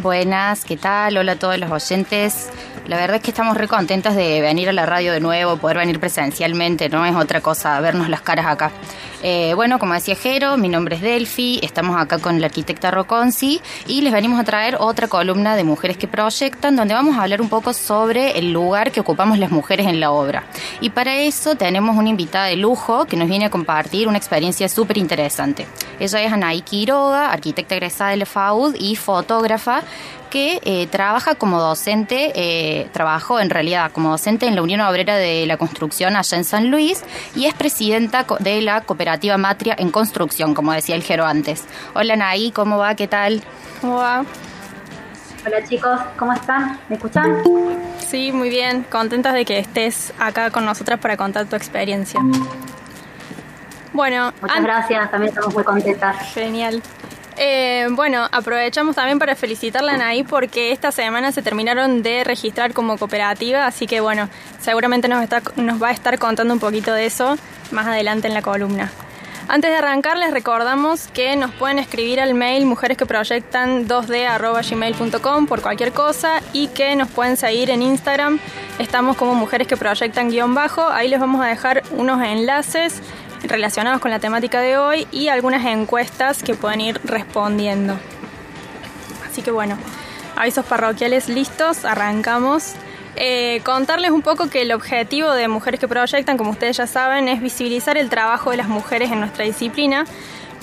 Buenas, ¿qué tal? Hola a todos los oyentes. La verdad es que estamos re contentas de venir a la radio de nuevo, poder venir presencialmente, no es otra cosa vernos las caras acá. Eh, bueno, como decía Jero, mi nombre es Delphi, estamos acá con la arquitecta Roconci y les venimos a traer otra columna de Mujeres que Proyectan, donde vamos a hablar un poco sobre el lugar que ocupamos las mujeres en la obra. Y para eso tenemos una invitada de lujo que nos viene a compartir una experiencia súper interesante. Ella es Anaí Quiroga, arquitecta egresada de la FAUD y fotógrafa que eh, trabaja como docente, eh, trabajó en realidad como docente en la Unión Obrera de la Construcción allá en San Luis y es presidenta de la cooperativa Matria en Construcción, como decía el Jero antes. Hola Naí, ¿cómo va? ¿Qué tal? ¿Cómo va? Hola chicos, ¿cómo están? ¿Me escuchan? Sí, muy bien. Contentas de que estés acá con nosotras para contar tu experiencia. Bueno, muchas gracias, también estamos muy contentas. Genial. Eh, bueno, aprovechamos también para felicitarla a Anaí porque esta semana se terminaron de registrar como cooperativa, así que bueno, seguramente nos, va a estar contando un poquito de eso más adelante en la columna. Antes de arrancar, les recordamos que nos pueden escribir al mail mujeresqueproyectan 2d.gmail.com por cualquier cosa y que nos pueden seguir en Instagram. Estamos como mujeres que proyectan guion bajo. Ahí les vamos a dejar unos enlaces relacionados con la temática de hoy y algunas encuestas que pueden ir respondiendo. Así que bueno, avisos parroquiales listos, arrancamos. Eh, contarles un poco que el objetivo de Mujeres que Proyectan, como ustedes ya saben, es visibilizar el trabajo de las mujeres en nuestra disciplina,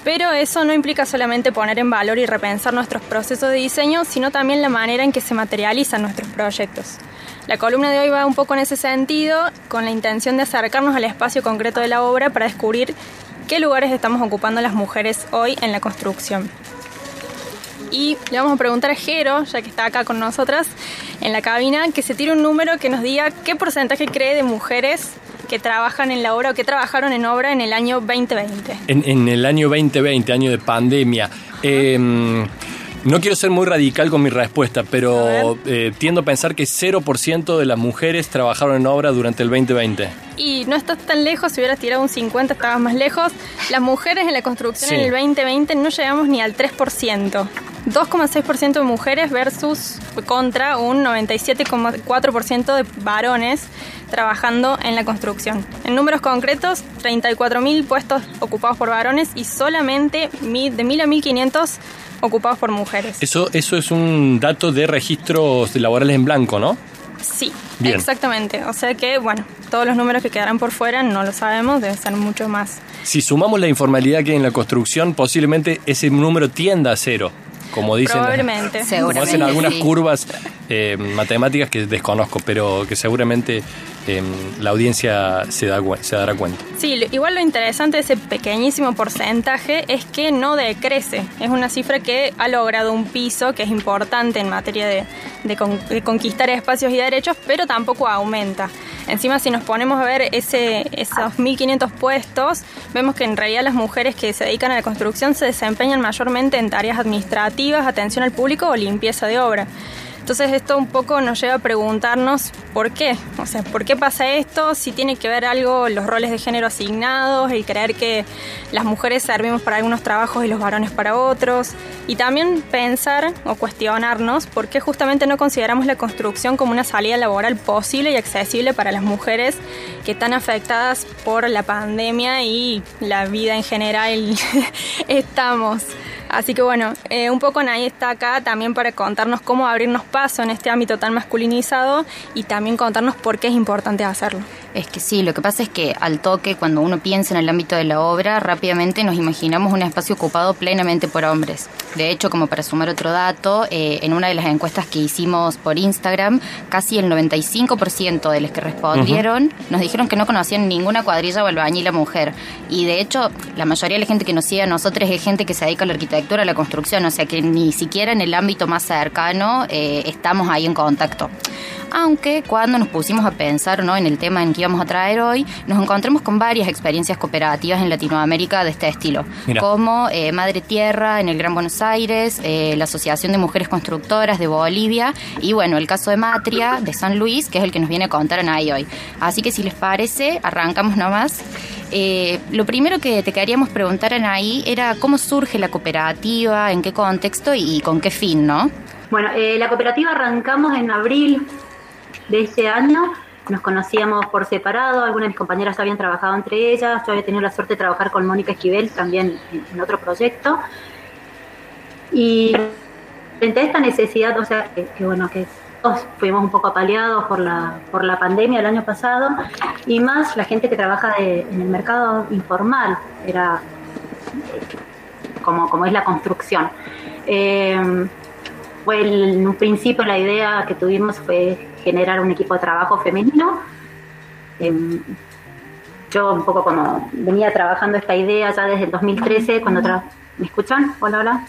pero eso no implica solamente poner en valor y repensar nuestros procesos de diseño, sino también la manera en que se materializan nuestros proyectos. La columna de hoy va un poco en ese sentido, con la intención de acercarnos al espacio concreto de la obra para descubrir qué lugares estamos ocupando las mujeres hoy en la construcción. Y le vamos a preguntar a Jero, ya que está acá con nosotras en la cabina, que se tire un número que nos diga qué porcentaje cree de mujeres que trabajan en la obra o que trabajaron en obra en el año 2020. En, el año 2020, año de pandemia. No quiero ser muy radical con mi respuesta, pero eh, tiendo a pensar que 0% de las mujeres trabajaron en obra durante el 2020. Y no estás tan lejos, si hubieras tirado un 50 estabas más lejos. Las mujeres en la construcción en el 2020 no llegamos ni al 3%. 2,6% de mujeres versus contra un 97,4% de varones trabajando en la construcción. En números concretos, 34.000 puestos ocupados por varones y solamente de 1.000 a 1.500 ocupados por mujeres. Eso, eso es un dato de registros laborales en blanco, ¿no? Sí, exactamente. O sea que, bueno, todos los números que quedarán por fuera no lo sabemos, deben ser mucho más. Si sumamos la informalidad que hay en la construcción, posiblemente ese número tienda a cero como dicen, Probablemente. Como hacen algunas curvas eh, matemáticas que desconozco, pero que seguramente eh, la audiencia se, da, se dará cuenta. Sí, igual lo interesante de ese pequeñísimo porcentaje es que no decrece. Es una cifra que ha logrado un piso que es importante en materia de, de conquistar espacios y derechos, pero tampoco aumenta. Encima, si nos ponemos a ver ese, esos 1.500 puestos, vemos que en realidad las mujeres que se dedican a la construcción se desempeñan mayormente en tareas administrativas, atención al público o limpieza de obra. Entonces esto un poco nos lleva a preguntarnos por qué, o sea, por qué pasa esto, si tiene que ver algo los roles de género asignados, el creer que las mujeres servimos para algunos trabajos y los varones para otros, y también pensar o cuestionarnos por qué justamente no consideramos la construcción como una salida laboral posible y accesible para las mujeres que están afectadas por la pandemia y la vida en general estamos. Así que bueno, eh, un poco Nay está acá también para contarnos cómo abrirnos paso en este ámbito tan masculinizado y también contarnos por qué es importante hacerlo. Es que sí, lo que pasa es que al toque, cuando uno piensa en el ámbito de la obra, rápidamente nos imaginamos un espacio ocupado plenamente por hombres. De hecho, como para sumar otro dato, eh, en una de las encuestas que hicimos por Instagram, casi el 95% de los que respondieron nos dijeron que no conocían ninguna cuadrilla o albañil la mujer. Y de hecho, la mayoría de la gente que nos sigue a nosotros es gente que se dedica a la arquitectura, a la construcción, o sea que ni siquiera en el ámbito más cercano eh, estamos ahí en contacto aunque cuando nos pusimos a pensar ¿no? en el tema en que íbamos a traer hoy, nos encontramos con varias experiencias cooperativas en Latinoamérica de este estilo, como eh, Madre Tierra en el Gran Buenos Aires, eh, la Asociación de Mujeres Constructoras de Bolivia y bueno, el caso de Matria de San Luis, que es el que nos viene a contar ahí hoy. Así que si les parece, arrancamos nomás. Eh, lo primero que te queríamos preguntar, Anaí, era cómo surge la cooperativa, en qué contexto y con qué fin, ¿no? Bueno, eh, la cooperativa arrancamos en abril de este año. Nos conocíamos por separado, algunas de mis compañeras habían trabajado entre ellas, yo había tenido la suerte de trabajar con Mónica Esquivel también en, otro proyecto. Y frente a esta necesidad, o sea, que, bueno, que todos fuimos un poco apaleados por la, por la pandemia el año pasado, y más la gente que trabaja en el mercado informal, era como, como es la construcción. Eh, fue en un principio la idea que tuvimos fue generar un equipo de trabajo femenino. Em, yo un poco como venía trabajando esta idea ya desde el 2013, cuando ¿me escuchan? Hola, hola.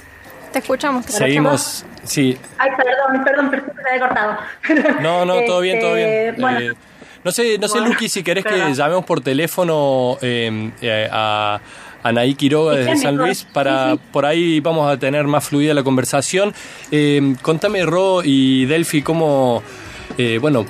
Te escuchamos. Seguimos, sí. Ay, perdón, perdón, perdón, se había cortado. No, no, todo bien, todo bien. Este, eh, no sé, no sé, Luqui, si querés que llamemos por teléfono em, eh, a Anaí Quiroga desde San Luis, para por ahí vamos a tener más fluida la conversación. Eh, contame, Ro y Delphi, cómo, eh, bueno,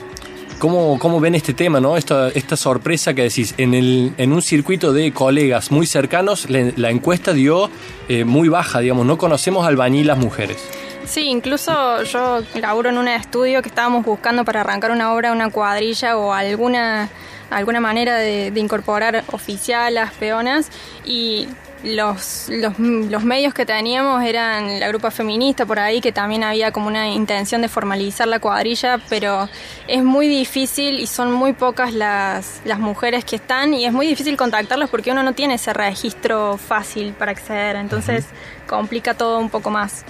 ¿Cómo, ¿Cómo, ven este tema, no? Esta, esta sorpresa que decís, en, el, en un circuito de colegas muy cercanos, la, encuesta dio eh, muy baja, digamos, no conocemos albañilas mujeres. Sí, incluso yo laburo en un estudio que estábamos buscando para arrancar una obra, una cuadrilla o alguna alguna manera de, incorporar oficialas, peonas y los, los, los, medios que teníamos eran la grupa feminista por ahí, que también había como una intención de formalizar la cuadrilla, pero es muy difícil y son muy pocas las, las mujeres que están y es muy difícil contactarlas porque uno no tiene ese registro fácil para acceder, entonces complica todo un poco más.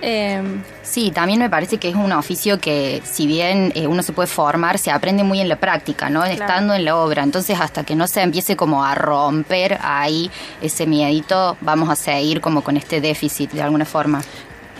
Eh, sí, también me parece que es un oficio que, si bien eh, uno se puede formar, se aprende muy en la práctica, ¿no? Estando en la obra. Entonces, hasta que no se empiece como a romper ahí ese miedito, vamos a seguir como con este déficit de alguna forma.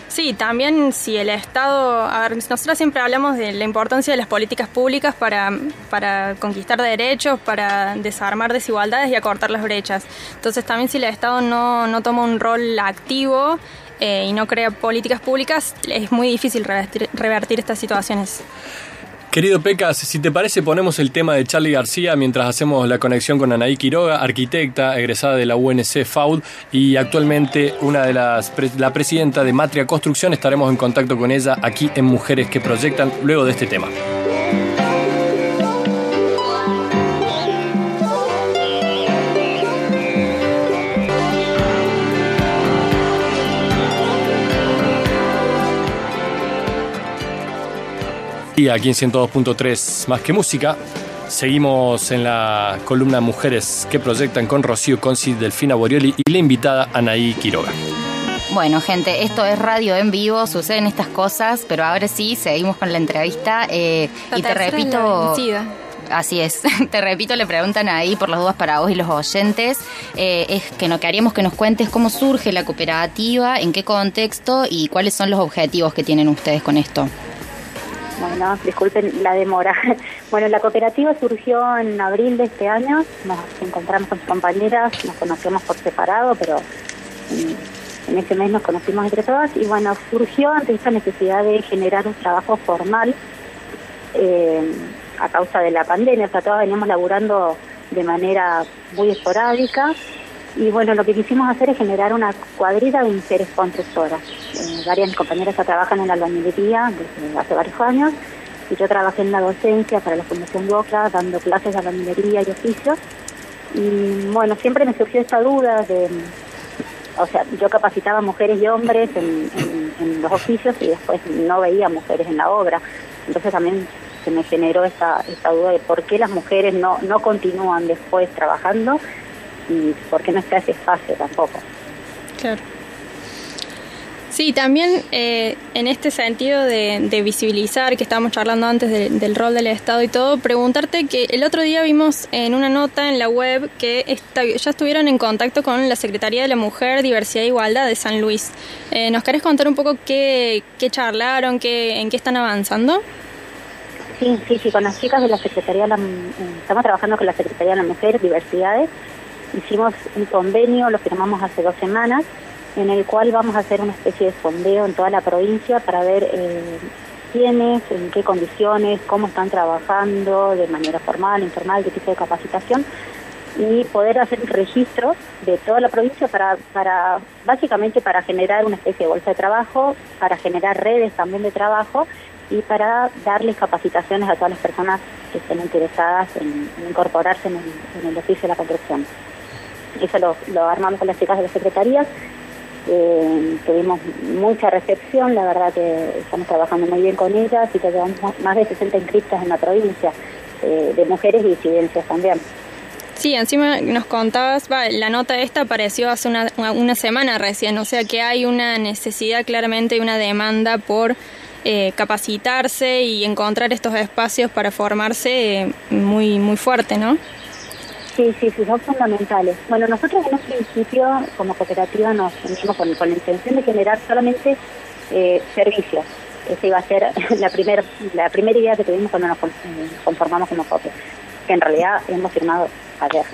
Sí, también si el Estado, a ver, nosotros siempre hablamos de la importancia de las políticas públicas para, para conquistar derechos, para desarmar desigualdades y acortar las brechas. Entonces también si el Estado no, no toma un rol activo, eh, y no crea políticas públicas, es muy difícil revertir, estas situaciones. Querido Pecas, si te parece ponemos el tema de Charlie García mientras hacemos la conexión con Anaí Quiroga, arquitecta, egresada de la UNC FAUD y actualmente una de las la presidenta de Matria Construcción. Estaremos en contacto con ella aquí en Mujeres que Proyectan luego de este tema. Y aquí en 102.3 Más que Música, seguimos en la columna Mujeres que proyectan con Rocío Conci, Delfina Borioli y la invitada Anaí Quiroga. Bueno, gente, esto es radio en vivo, suceden estas cosas, pero ahora sí, seguimos con la entrevista. Eh, y te repito. Así es, te repito, le preguntan ahí por las dudas para vos y los oyentes, eh, es que no queríamos que nos cuentes cómo surge la cooperativa, en qué contexto y cuáles son los objetivos que tienen ustedes con esto. Bueno, disculpen la demora. Bueno, la cooperativa surgió en abril de este año. Nos encontramos con sus compañeras, nos conocemos por separado, pero en, ese mes nos conocimos entre todas. Y bueno, surgió ante esta necesidad de generar un trabajo formal eh, a causa de la pandemia. O sea, todas veníamos laburando de manera muy esporádica y bueno, lo que quisimos hacer es generar una cuadrilla de mujeres constructoras. Eh, varias compañeras ya trabajan en la albañilería desde hace varios años y yo trabajé en la docencia para la Fundación Boca, dando clases de albañilería y oficios. Y bueno, siempre me surgió esta duda de, o sea, yo capacitaba mujeres y hombres en, los oficios y después no veía mujeres en la obra. Entonces también se me generó esta, esta duda de por qué las mujeres no, no continúan después trabajando y por qué no está ese espacio tampoco. Claro. Sí, también eh, en este sentido de, visibilizar, que estábamos charlando antes del rol del Estado y todo, preguntarte que el otro día vimos en una nota en la web que ya estuvieron en contacto con la Secretaría de la Mujer, Diversidad e Igualdad de San Luis. Eh, ¿Nos querés contar un poco qué, qué charlaron, qué, en qué están avanzando? Sí, sí, sí, con las chicas de la Secretaría de la, estamos trabajando con la Secretaría de la Mujer, Diversidades, hicimos un convenio, lo firmamos hace dos semanas, en el cual vamos a hacer una especie de sondeo en toda la provincia para ver eh, quiénes, en qué condiciones, cómo están trabajando de manera formal, informal, qué tipo de capacitación, y poder hacer registros de toda la provincia para, para básicamente para generar una especie de bolsa de trabajo, para generar redes también de trabajo y para darles capacitaciones a todas las personas que estén interesadas en, incorporarse en el, oficio de la construcción. Eso lo, armamos con las chicas de las secretarías eh, tuvimos mucha recepción, la verdad que estamos trabajando muy bien con ellas y que llevamos más de 60 inscritas en la provincia, eh, de mujeres y disidencias también. Sí, encima nos contabas, la nota esta apareció hace una, una, semana recién, o sea que hay una necesidad claramente y una demanda por eh, capacitarse y encontrar estos espacios para formarse muy, muy fuerte, ¿no? Sí, sí, sí, son fundamentales. Bueno, nosotros en un principio como cooperativa nos unimos con, la intención de generar solamente eh, servicios. Esa iba a ser la, primer, la primera idea que tuvimos cuando nos conformamos como COPE, que en realidad hemos firmado ayer,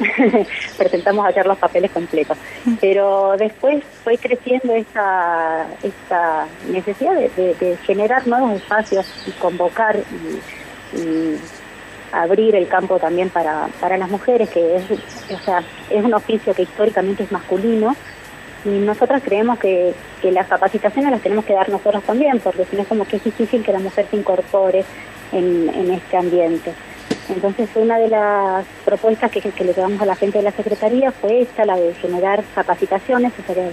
presentamos ayer los papeles completos. Pero después fue creciendo esta, esta necesidad de, generar nuevos espacios y convocar y abrir el campo también para, para las mujeres, que es, o sea, es un oficio que históricamente es masculino, y nosotras creemos que, que las capacitaciones las tenemos que dar nosotros también, porque si no es como que es difícil que la mujer se incorpore en, en este ambiente. Entonces una de las propuestas que, que, le llevamos a la gente de la Secretaría fue esta, la de generar capacitaciones, esa es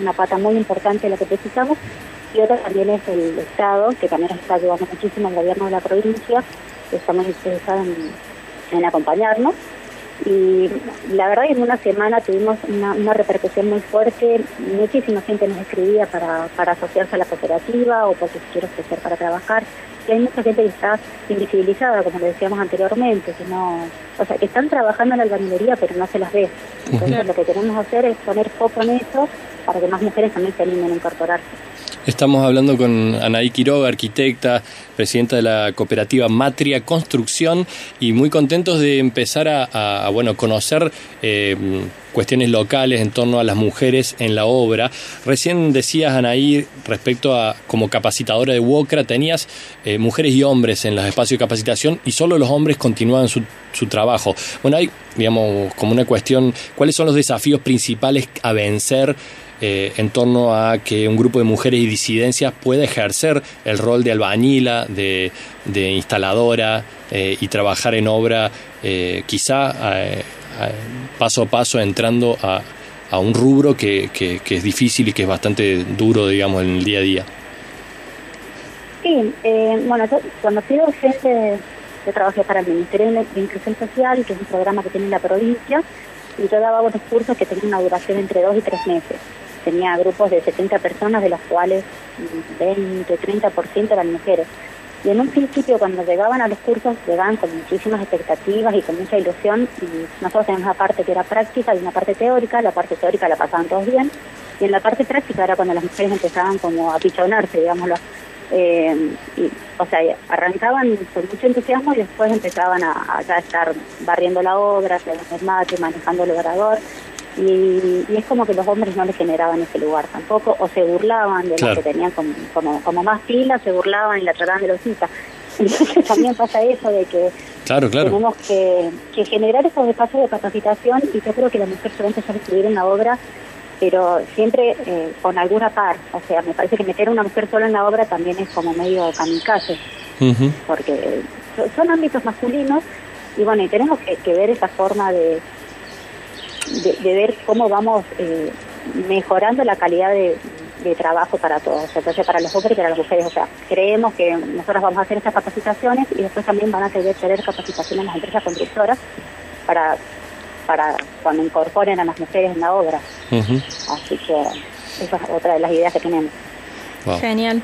una pata muy importante de la que precisamos, y otra también es el Estado, que también está ayudando muchísimo al gobierno de la provincia, estamos interesados en, acompañarnos. Y la verdad que en una semana tuvimos una, repercusión muy fuerte, muchísima gente nos escribía para, para asociarse a la cooperativa o porque quiere ofrecer para trabajar. Y hay mucha gente que está invisibilizada, como le decíamos anteriormente, que no, o sea, que están trabajando en la albañilería pero no se las ve. Entonces lo que queremos hacer es poner foco en eso para que más mujeres también se animen a incorporarse. Estamos hablando con Anaí Quiroga, arquitecta, presidenta de la cooperativa Matria Construcción y muy contentos de empezar a, bueno, conocer eh, cuestiones locales en torno a las mujeres en la obra. Recién decías, Anaí, respecto a como capacitadora de WOCRA, tenías eh, mujeres y hombres en los espacios de capacitación y solo los hombres continúan su, su trabajo. Bueno, hay, digamos, como una cuestión, ¿cuáles son los desafíos principales a vencer? Eh, en torno a que un grupo de mujeres y disidencias pueda ejercer el rol de albañila, de, instaladora eh, y trabajar en obra, eh, quizá paso a paso entrando a, un rubro que, es difícil y que es bastante duro, digamos, en el día a día. Sí, bueno, yo cuando fui docente, yo trabajé para el Ministerio de Inclusión Social, que es un programa que tiene la provincia, y yo daba unos cursos que tenían una duración entre dos y tres meses tenía grupos de 70 personas, de los cuales 20, 30% eran mujeres. Y en un principio cuando llegaban a los cursos llegaban con muchísimas expectativas y con mucha ilusión y nosotros tenemos una parte que era práctica y una parte teórica, la parte teórica la pasaban todos bien y en la parte práctica era cuando las mujeres empezaban como a pichonarse, digámoslo. Eh, o sea, arrancaban con mucho entusiasmo y después empezaban a, ya estar barriendo la obra, haciendo mate, manejando el obrador y, es como que los hombres no les generaban ese lugar tampoco, o se burlaban de los que tenían como, como, más pilas, se burlaban y la trataban de losita. Entonces también pasa eso de que tenemos que, generar esos espacios de capacitación y yo creo que la mujer se va a empezar a escribir en la obra, pero siempre eh, con alguna par. O sea, me parece que meter a una mujer sola en la obra también es como medio kamikaze, porque son ámbitos masculinos y bueno, y tenemos que ver esa forma de de, ver cómo vamos eh, mejorando la calidad de, trabajo para todos, entonces para los hombres y para las mujeres. O sea, creemos que nosotros vamos a hacer estas capacitaciones y después también van a tener, tener capacitación en las empresas constructoras para, para cuando incorporen a las mujeres en la obra. Así que esa es otra de las ideas que tenemos. Genial.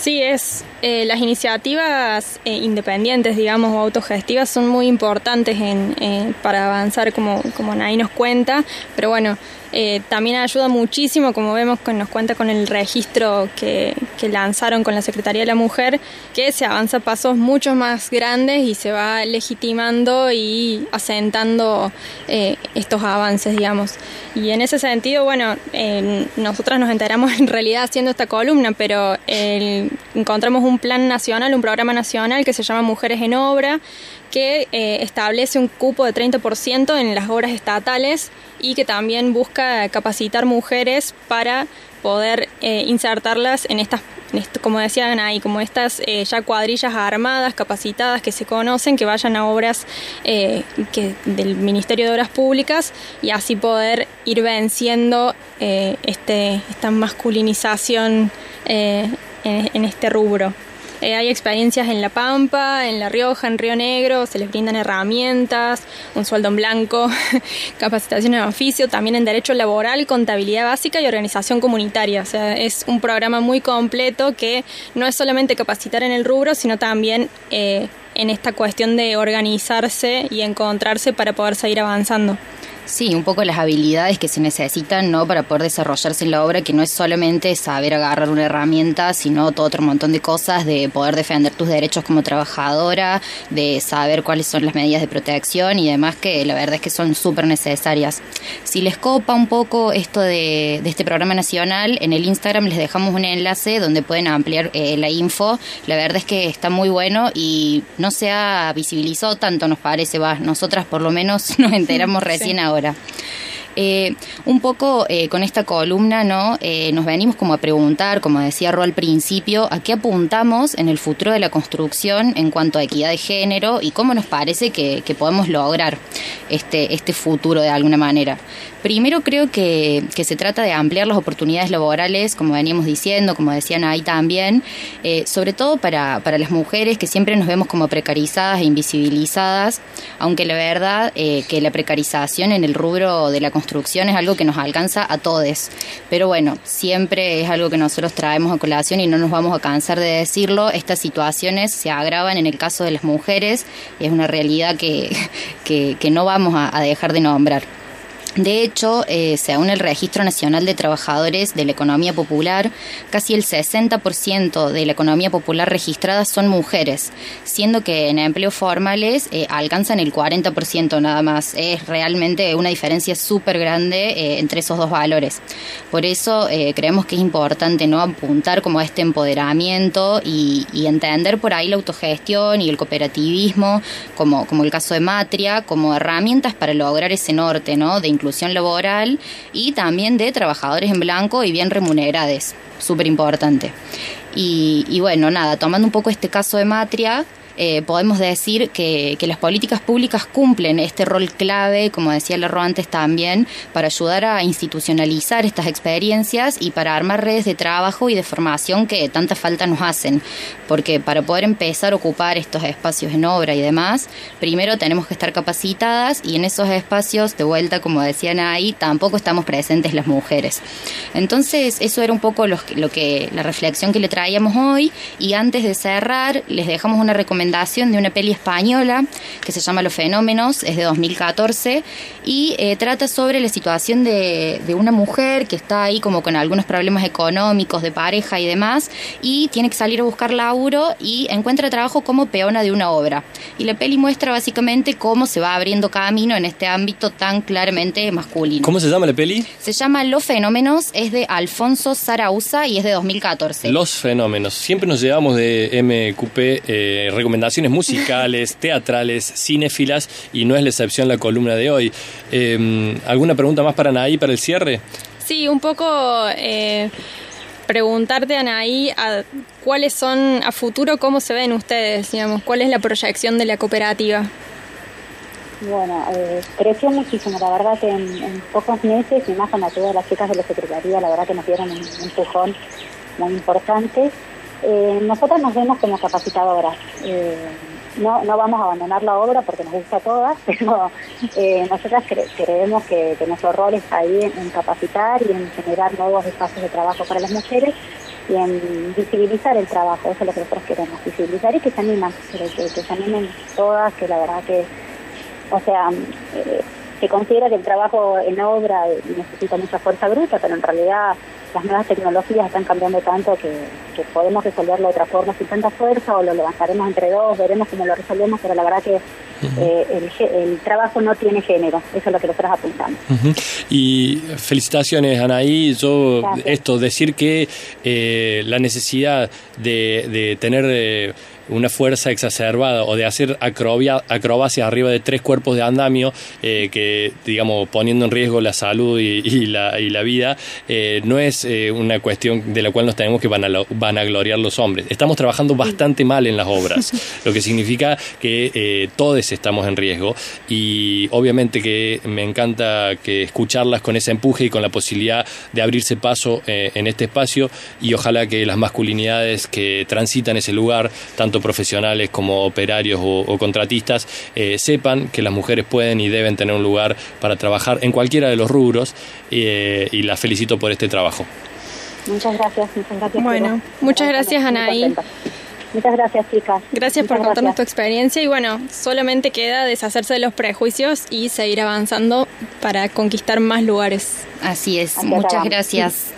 Sí, es eh, las iniciativas eh, independientes, digamos, o autogestivas son muy importantes en, para avanzar, como, como nos cuenta, pero bueno, Eh, también ayuda muchísimo, como vemos que nos cuenta con el registro que, que, lanzaron con la Secretaría de la Mujer, que se avanza pasos mucho más grandes y se va legitimando y asentando eh, estos avances, digamos. Y en ese sentido, bueno, eh, nosotras nos enteramos en realidad haciendo esta columna, pero encontramos un plan nacional, un programa nacional que se llama Mujeres en Obra, que eh, establece un cupo de 30% en las obras estatales y que también busca capacitar mujeres para poder eh, insertarlas en estas, como decían ahí, como estas eh, ya cuadrillas armadas, capacitadas, que se conocen, que vayan a obras del Ministerio de Obras Públicas y así poder ir venciendo este, esta masculinización en este rubro. Eh, hay experiencias en La Pampa, en La Rioja, en Río Negro, se les brindan herramientas, un sueldo en blanco, capacitación en oficio, también en derecho laboral, contabilidad básica y organización comunitaria. O sea, es un programa muy completo que no es solamente capacitar en el rubro, sino también eh, en esta cuestión de organizarse y encontrarse para poder seguir avanzando. Sí, un poco las habilidades que se necesitan ¿no? para poder desarrollarse en la obra, que no es solamente saber agarrar una herramienta, sino todo otro montón de cosas, de poder defender tus derechos como trabajadora, de saber cuáles son las medidas de protección y demás, que la verdad es que son súper necesarias. Si les copa un poco esto de, este programa nacional, en el Instagram les dejamos un enlace donde pueden ampliar eh, la info. La verdad es que está muy bueno y no se ha visibilizado tanto, nos parece, va. Nosotras por lo menos nos enteramos recién ahora ahora. Eh, un poco eh, con esta columna, ¿no? Eh, nos venimos como a preguntar, como decía Ro al principio, a qué apuntamos en el futuro de la construcción en cuanto a equidad de género y cómo nos parece que, que podemos lograr este, este futuro de alguna manera. Primero creo que, se trata de ampliar las oportunidades laborales, como veníamos diciendo, como decían ahí también, sobre todo para, para, las mujeres que siempre nos vemos como precarizadas e invisibilizadas, aunque la verdad eh, que la precarización en el rubro de la construcción es algo que nos alcanza a todos. Pero bueno, siempre es algo que nosotros traemos a colación y no nos vamos a cansar de decirlo. Estas situaciones se agravan en el caso de las mujeres y es una realidad que, que, no vamos a dejar de nombrar. De hecho, eh, según el Registro Nacional de Trabajadores de la Economía Popular, casi el 60% de la economía popular registrada son mujeres, siendo que en empleos formales eh, alcanzan el 40% nada más. Es realmente una diferencia súper grande eh, entre esos dos valores. Por eso creemos que es importante no apuntar como a este empoderamiento y, entender por ahí la autogestión y el cooperativismo, como, como el caso de Matria, como herramientas para lograr ese norte, ¿no? De inclusión laboral y también de trabajadores en blanco y bien remunerados, súper importante. Y, y bueno, nada, tomando un poco este caso de Matria, eh, podemos decir que, las políticas públicas cumplen este rol clave, como decía Larro antes también, para ayudar a institucionalizar estas experiencias y para armar redes de trabajo y de formación que tanta falta nos hacen. Porque para poder empezar a ocupar estos espacios en obra y demás, primero tenemos que estar capacitadas y en esos espacios, de vuelta, como decían ahí, tampoco estamos presentes las mujeres. Entonces, eso era un poco lo, lo que la reflexión que le traíamos hoy y antes de cerrar, les dejamos una recomendación de una peli española que se llama Los Fenómenos, es de 2014 y eh, trata sobre la situación de, de, una mujer que está ahí como con algunos problemas económicos, de pareja y demás, y tiene que salir a buscar laburo y encuentra trabajo como peona de una obra. Y la peli muestra básicamente cómo se va abriendo camino en este ámbito tan claramente masculino. ¿Cómo se llama la peli? Se llama Los Fenómenos, es de Alfonso Zarauza y es de 2014. Los Fenómenos. Siempre nos llevamos de MQP eh, recomendaciones musicales, teatrales, cinéfilas y no es la excepción la columna de hoy. Em, ¿Alguna pregunta más para Anaí para el cierre? Sí, un poco eh, preguntarte, Anaí, a, cuáles son a futuro, cómo se ven ustedes, digamos, cuál es la proyección de la cooperativa. Bueno, eh, creció muchísimo, la verdad que en, pocos meses y más con la ayuda de las chicas de la Secretaría, la verdad que nos dieron un, un empujón muy importante. Eh, nosotras nos vemos como capacitadoras. Eh, no, no vamos a abandonar la obra porque nos gusta a todas, pero eh, nosotras creemos que, nuestro rol está ahí en, capacitar y en generar nuevos espacios de trabajo para las mujeres y en visibilizar el trabajo. Eso es lo que nosotros queremos, visibilizar y que se animen, que, se animen todas, que la verdad que, o sea, se considera que el trabajo en obra necesita mucha fuerza bruta, pero en realidad las nuevas tecnologías están cambiando tanto que, podemos resolverlo de otra forma sin tanta fuerza o lo levantaremos entre dos, veremos cómo lo resolvemos, pero la verdad que eh, el, trabajo no tiene género, eso es lo que nosotros apuntamos. Y felicitaciones, Anaí. Yo, esto, decir que eh, la necesidad de, de tener... Eh, una fuerza exacerbada o de hacer acrobacias arriba de tres cuerpos de andamio eh, que, digamos, poniendo en riesgo la salud y, la, y la, vida, eh, no es eh, una cuestión de la cual nos tenemos que vanagloriar los hombres. Estamos trabajando bastante mal en las obras, lo que significa que todos estamos en riesgo y obviamente que me encanta que escucharlas con ese empuje y con la posibilidad de abrirse paso en este espacio y ojalá que las masculinidades que transitan ese lugar, tanto profesionales como operarios o, contratistas, eh, sepan que las mujeres pueden y deben tener un lugar para trabajar en cualquiera de los rubros eh, y las felicito por este trabajo. Muchas gracias, muchas gracias. Bueno, muchas gracias Anaí. Muchas gracias, chicas. Gracias por contarnos tu experiencia y bueno, solamente queda deshacerse de los prejuicios y seguir avanzando para conquistar más lugares. Así es, muchas gracias.